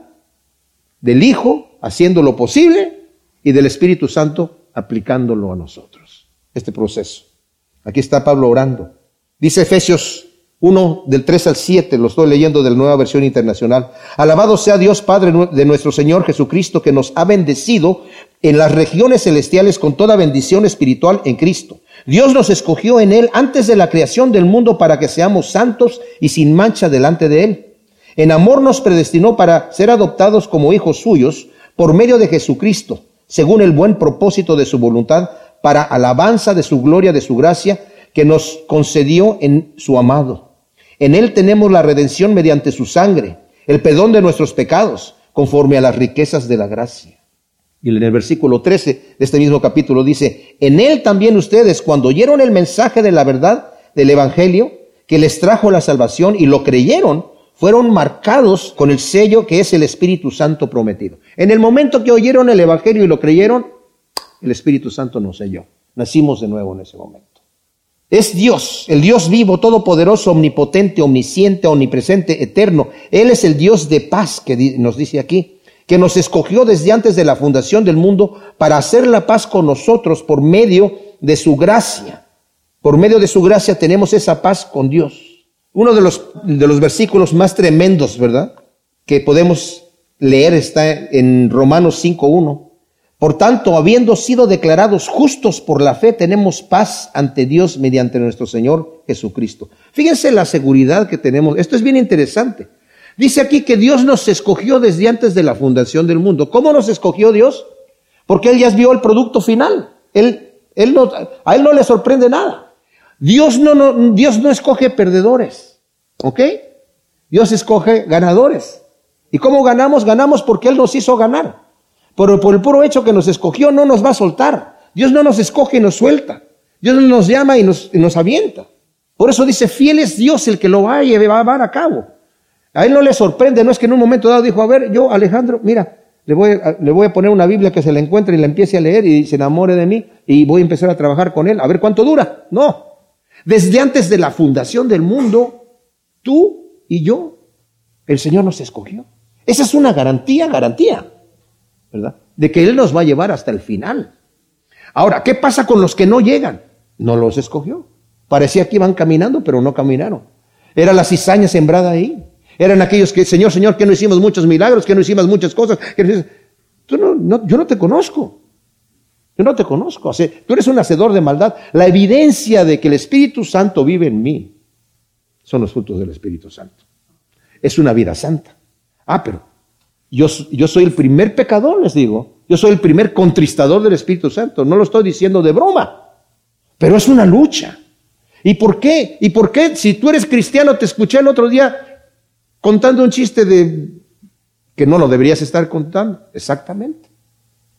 Speaker 1: del Hijo haciendo lo posible y del Espíritu Santo aplicándolo a nosotros. Este proceso. Aquí está Pablo orando. Dice Efesios 1 del 3 al 7, lo estoy leyendo de la nueva versión internacional. Alabado sea Dios Padre de nuestro Señor Jesucristo, que nos ha bendecido en las regiones celestiales con toda bendición espiritual en Cristo. Dios nos escogió en Él antes de la creación del mundo para que seamos santos y sin mancha delante de Él. En amor nos predestinó para ser adoptados como hijos suyos por medio de Jesucristo según el buen propósito de su voluntad, para alabanza de su gloria, de su gracia, que nos concedió en su amado. En él tenemos la redención mediante su sangre, el perdón de nuestros pecados, conforme a las riquezas de la gracia. Y en el versículo 13 de este mismo capítulo dice, en él también ustedes, cuando oyeron el mensaje de la verdad del Evangelio, que les trajo la salvación y lo creyeron, fueron marcados con el sello que es el Espíritu Santo prometido. En el momento que oyeron el Evangelio y lo creyeron, el Espíritu Santo nos selló. Nacimos de nuevo en ese momento. Es Dios, el Dios vivo, todopoderoso, omnipotente, omnisciente, omnipresente, eterno. Él es el Dios de paz que nos dice aquí, que nos escogió desde antes de la fundación del mundo para hacer la paz con nosotros por medio de su gracia. Por medio de su gracia tenemos esa paz con Dios. Uno de los, de los versículos más tremendos, ¿verdad? Que podemos leer está en Romanos 5.1. Por tanto, habiendo sido declarados justos por la fe, tenemos paz ante Dios mediante nuestro Señor Jesucristo. Fíjense la seguridad que tenemos. Esto es bien interesante. Dice aquí que Dios nos escogió desde antes de la fundación del mundo. ¿Cómo nos escogió Dios? Porque Él ya vio el producto final. Él, él no, a Él no le sorprende nada. Dios no, no, Dios no escoge perdedores, ¿ok? Dios escoge ganadores. ¿Y cómo ganamos? Ganamos porque Él nos hizo ganar. Pero por el puro hecho que nos escogió no nos va a soltar. Dios no nos escoge y nos suelta. Dios no nos llama y nos, nos avienta. Por eso dice, fiel es Dios el que lo va a llevar a cabo. A Él no le sorprende, no es que en un momento dado dijo, a ver, yo Alejandro, mira, le voy, a, le voy a poner una Biblia que se la encuentre y la empiece a leer y se enamore de mí y voy a empezar a trabajar con Él, a ver cuánto dura. No, desde antes de la fundación del mundo, tú y yo, el Señor nos escogió. Esa es una garantía, garantía, ¿verdad? De que Él nos va a llevar hasta el final. Ahora, ¿qué pasa con los que no llegan? No los escogió. Parecía que iban caminando, pero no caminaron. Era la cizaña sembrada ahí. Eran aquellos que, Señor, Señor, que no hicimos muchos milagros, que no hicimos muchas cosas. Que Tú no, yo no te conozco. Yo no te conozco. tú eres un hacedor de maldad. La evidencia de que el Espíritu Santo vive en mí son los frutos del Espíritu Santo. Es una vida santa. Ah, pero yo, yo soy el primer pecador, les digo. Yo soy el primer contristador del Espíritu Santo. No lo estoy diciendo de broma. Pero es una lucha. ¿Y por qué? ¿Y por qué? Si tú eres cristiano, te escuché el otro día contando un chiste de que no lo deberías estar contando. Exactamente.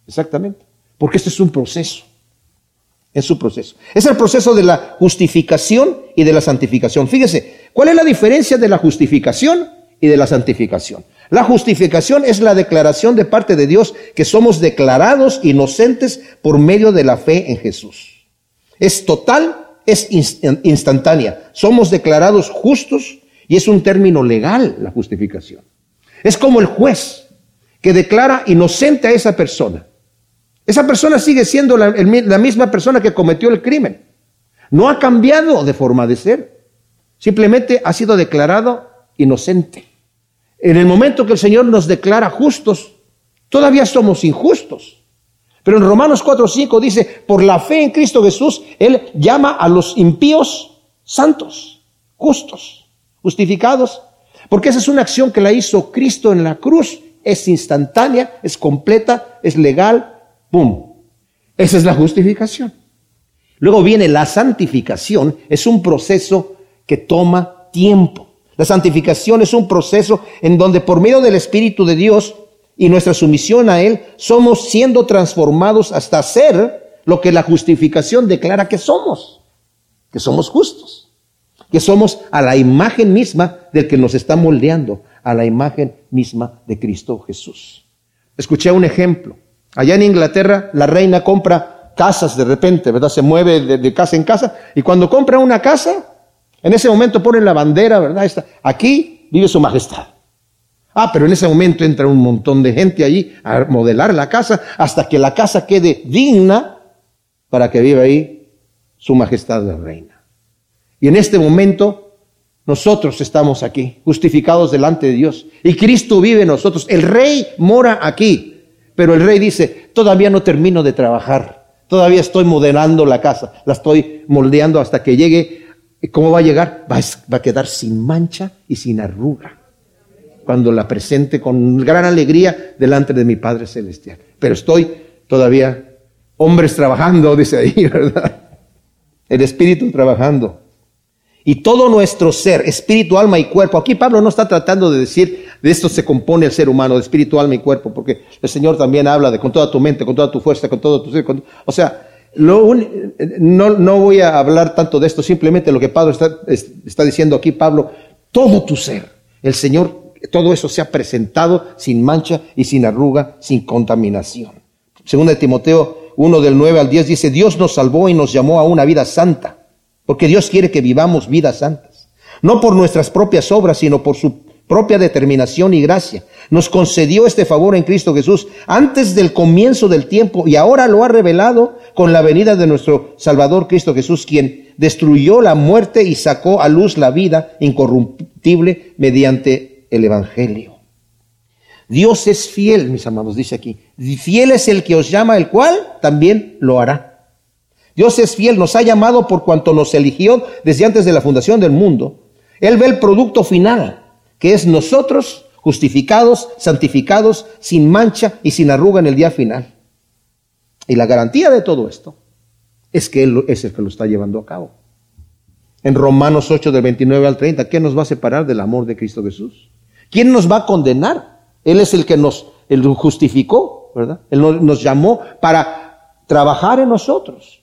Speaker 1: Exactamente. Porque este es un proceso. Es un proceso. Es el proceso de la justificación y de la santificación. Fíjese, ¿cuál es la diferencia de la justificación y de la santificación? La justificación es la declaración de parte de Dios que somos declarados inocentes por medio de la fe en Jesús. Es total, es instantánea. Somos declarados justos y es un término legal la justificación. Es como el juez que declara inocente a esa persona. Esa persona sigue siendo la, misma persona que cometió el crimen. No ha cambiado de forma de ser. Simplemente ha sido declarado inocente. En el momento que el Señor nos declara justos, todavía somos injustos. Pero en Romanos 4:5 dice, por la fe en Cristo Jesús, Él llama a los impíos santos, justos, justificados, porque esa es una acción que la hizo Cristo en la cruz, es instantánea, es completa, es legal, ¡pum! Esa es la justificación. Luego viene la santificación, es un proceso que toma tiempo. La santificación es un proceso en donde por medio del Espíritu de Dios y nuestra sumisión a Él, somos siendo transformados hasta ser lo que la justificación declara que somos, que somos justos, que somos a la imagen misma del que nos está moldeando, a la imagen misma de Cristo Jesús. Escuché un ejemplo. Allá en Inglaterra, la reina compra casas de repente, ¿verdad? Se mueve de, casa en casa y cuando compra una casa, en ese momento ponen la bandera, ¿verdad? Está, aquí vive su majestad. Ah, pero en ese momento entra un montón de gente allí a modelar la casa hasta que la casa quede digna para que viva ahí su majestad la reina. Y en este momento nosotros estamos aquí, justificados delante de Dios. Y Cristo vive en nosotros. El rey mora aquí. Pero el rey dice, todavía no termino de trabajar. Todavía estoy modelando la casa. La estoy moldeando hasta que llegue. ¿Cómo va a llegar? Va a quedar sin mancha y sin arruga cuando la presente con gran alegría delante de mi Padre Celestial. Pero estoy todavía, hombres trabajando, dice ahí, ¿verdad? El Espíritu trabajando. Y todo nuestro ser, espíritu, alma y cuerpo. Aquí Pablo no está tratando de decir, de esto se compone el ser humano, de espíritu, alma y cuerpo, porque el Señor también habla de con toda tu mente, con toda tu fuerza, con todo tu ser. o sea, no, no voy a hablar tanto de esto, simplemente lo que Pablo está, está diciendo aquí, Pablo, todo tu ser. El Señor todo eso se ha presentado sin mancha y sin arruga, sin contaminación. Según de Timoteo 1 del 9 al 10 dice, Dios nos salvó y nos llamó a una vida santa, porque Dios quiere que vivamos vidas santas, no por nuestras propias obras, sino por su propia determinación y gracia. Nos concedió este favor en Cristo Jesús antes del comienzo del tiempo y ahora lo ha revelado con la venida de nuestro Salvador Cristo Jesús, quien destruyó la muerte y sacó a luz la vida incorruptible mediante el Evangelio. Dios es fiel, mis amados, dice aquí. Fiel es el que os llama, el cual también lo hará. Dios es fiel, nos ha llamado por cuanto nos eligió desde antes de la fundación del mundo. Él ve el producto final, que es nosotros justificados, santificados, sin mancha y sin arruga en el día final. Y la garantía de todo esto es que Él es el que lo está llevando a cabo. En Romanos 8 del 29 al 30, ¿qué nos va a separar del amor de Cristo Jesús? ¿Quién nos va a condenar? Él es el que nos justificó, ¿verdad? Él nos llamó para trabajar en nosotros.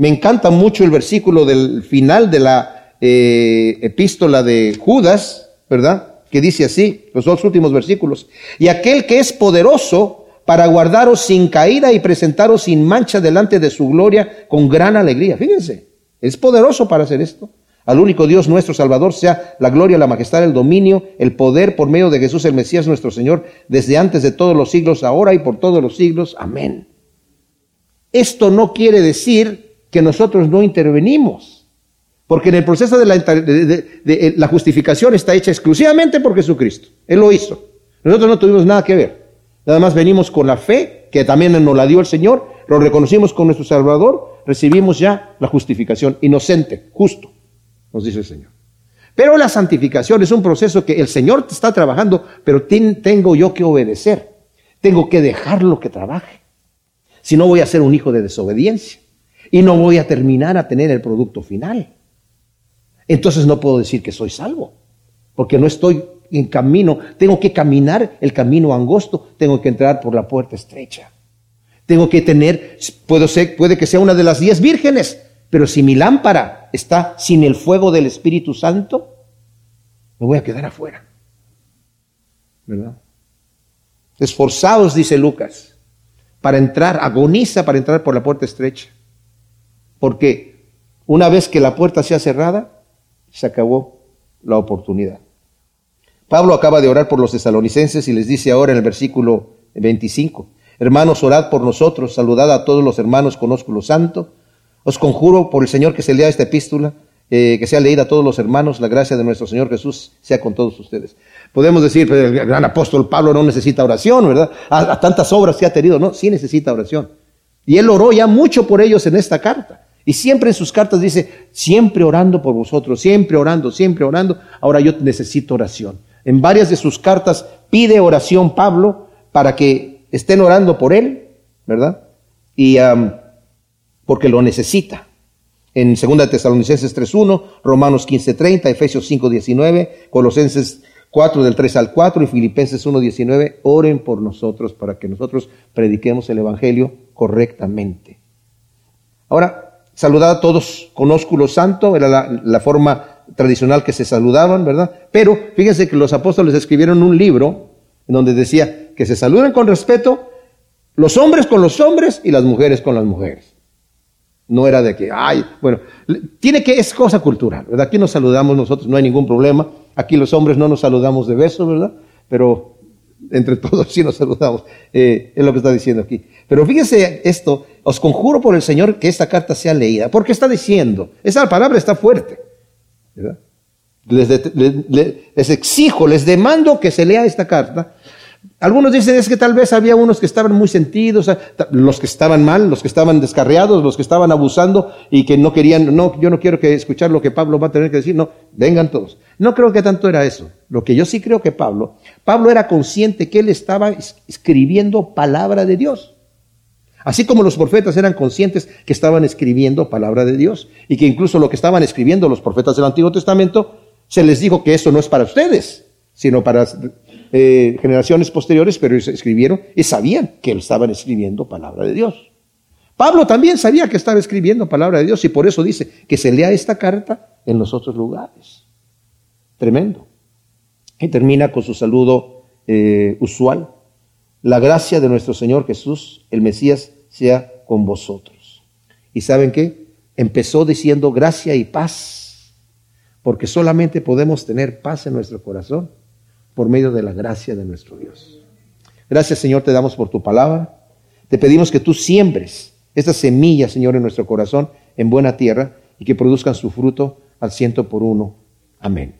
Speaker 1: Me encanta mucho el versículo del final de la eh, epístola de Judas, ¿verdad? Que dice así, los dos últimos versículos. Y aquel que es poderoso para guardaros sin caída y presentaros sin mancha delante de su gloria con gran alegría. Fíjense, es poderoso para hacer esto. Al único Dios nuestro Salvador sea la gloria, la majestad, el dominio, el poder por medio de Jesús el Mesías nuestro Señor, desde antes de todos los siglos, ahora y por todos los siglos. Amén. Esto no quiere decir que nosotros no intervenimos, porque en el proceso de la, de la justificación está hecha exclusivamente por Jesucristo. Él lo hizo. Nosotros no tuvimos nada que ver. Nada más venimos con la fe, que también nos la dio el Señor, lo reconocimos con nuestro Salvador, recibimos ya la justificación inocente, justo nos dice el Señor. Pero la santificación es un proceso que el Señor está trabajando, pero tengo yo que obedecer. Tengo que dejarlo que trabaje. Si no voy a ser un hijo de desobediencia y no voy a terminar a tener el producto final. Entonces no puedo decir que soy salvo, porque no estoy en camino. Tengo que caminar el camino angosto, tengo que entrar por la puerta estrecha. Tengo que tener, puedo ser, puede que sea una de las diez vírgenes, pero si mi lámpara está sin el fuego del Espíritu Santo, me voy a quedar afuera. ¿Verdad? Esforzados, dice Lucas, para entrar, agoniza para entrar por la puerta estrecha. Porque una vez que la puerta sea cerrada, se acabó la oportunidad. Pablo acaba de orar por los tesalonicenses y les dice ahora en el versículo 25, hermanos, orad por nosotros, saludad a todos los hermanos con ósculo santo. Os conjuro por el Señor que se lea esta epístola eh, que sea leída a todos los hermanos, la gracia de nuestro Señor Jesús sea con todos ustedes. Podemos decir, pues, el gran apóstol Pablo no necesita oración, ¿verdad? A, a tantas obras que ha tenido, no, sí necesita oración. Y él oró ya mucho por ellos en esta carta. Y siempre en sus cartas dice, siempre orando por vosotros, siempre orando, siempre orando. Ahora yo necesito oración. En varias de sus cartas pide oración Pablo para que estén orando por él, ¿verdad? Y porque lo necesita. En 2 Tesalonicenses 3.1, Romanos 15.30, Efesios 5.19, Colosenses 4 del 3 al 4 y Filipenses 1.19, oren por nosotros para que nosotros prediquemos el Evangelio correctamente. Ahora, saludad a todos con ósculo santo, era la, forma tradicional que se saludaban, ¿verdad? Pero fíjense que los apóstoles escribieron un libro en donde decía que se saluden con respeto los hombres con los hombres y las mujeres con las mujeres. No era de que, ay, bueno, tiene que, es cosa cultural, ¿verdad? Aquí nos saludamos nosotros, no hay ningún problema. Aquí los hombres no nos saludamos de beso, ¿verdad? Pero entre todos sí nos saludamos, eh, es lo que está diciendo aquí. Pero fíjense esto, os conjuro por el Señor que esta carta sea leída, porque está diciendo, esa palabra está fuerte. Les, exijo, les demando que se lea esta carta. Algunos dicen es que tal vez había unos que estaban muy sentidos, los que estaban mal, los que estaban descarriados, los que estaban abusando y que no querían, no, yo no quiero que escuchar lo que Pablo va a tener que decir, no, vengan todos. No creo que tanto era eso. Lo que yo sí creo que Pablo, Pablo era consciente que él estaba escribiendo palabra de Dios. Así como los profetas eran conscientes que estaban escribiendo palabra de Dios y que incluso lo que estaban escribiendo los profetas del Antiguo Testamento, se les dijo que eso no es para ustedes, sino para eh, generaciones posteriores, pero ellos escribieron y sabían que estaban escribiendo palabra de Dios. Pablo también sabía que estaba escribiendo palabra de Dios y por eso dice que se lea esta carta en los otros lugares. Tremendo. Y termina con su saludo eh, usual. La gracia de nuestro Señor Jesús, el Mesías, sea con vosotros. ¿Y saben qué? Empezó diciendo gracia y paz, porque solamente podemos tener paz en nuestro corazón por medio de la gracia de nuestro Dios. Gracias Señor, te damos por tu palabra. Te pedimos que tú siembres estas semillas, Señor, en nuestro corazón, en buena tierra, y que produzcan su fruto al ciento por uno. Amén.